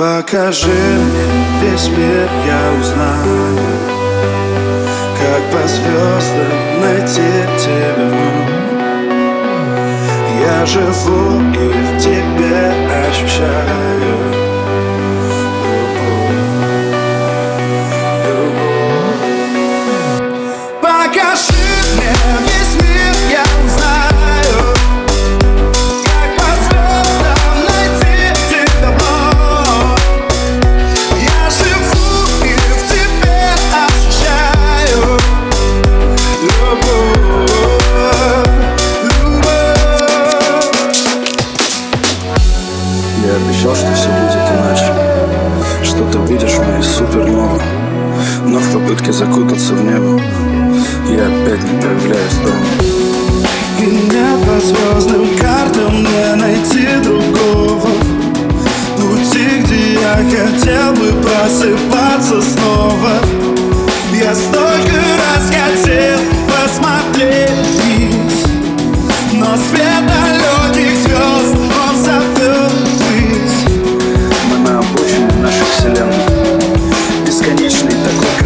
Покажи мне весь мир, я узнаю Как по звездам найти тебя вновь Я живу и в тебе ощущаю моей суперновой Но в попытке закутаться в небо Я опять не появляюсь дома. И не по звездным картам мне найти другого Пути, где я хотел бы просыпаться снова. Я столько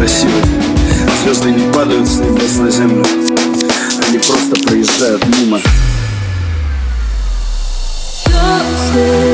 красивы Звезды не падают с небес на землю. Они просто проезжают мимо. Don't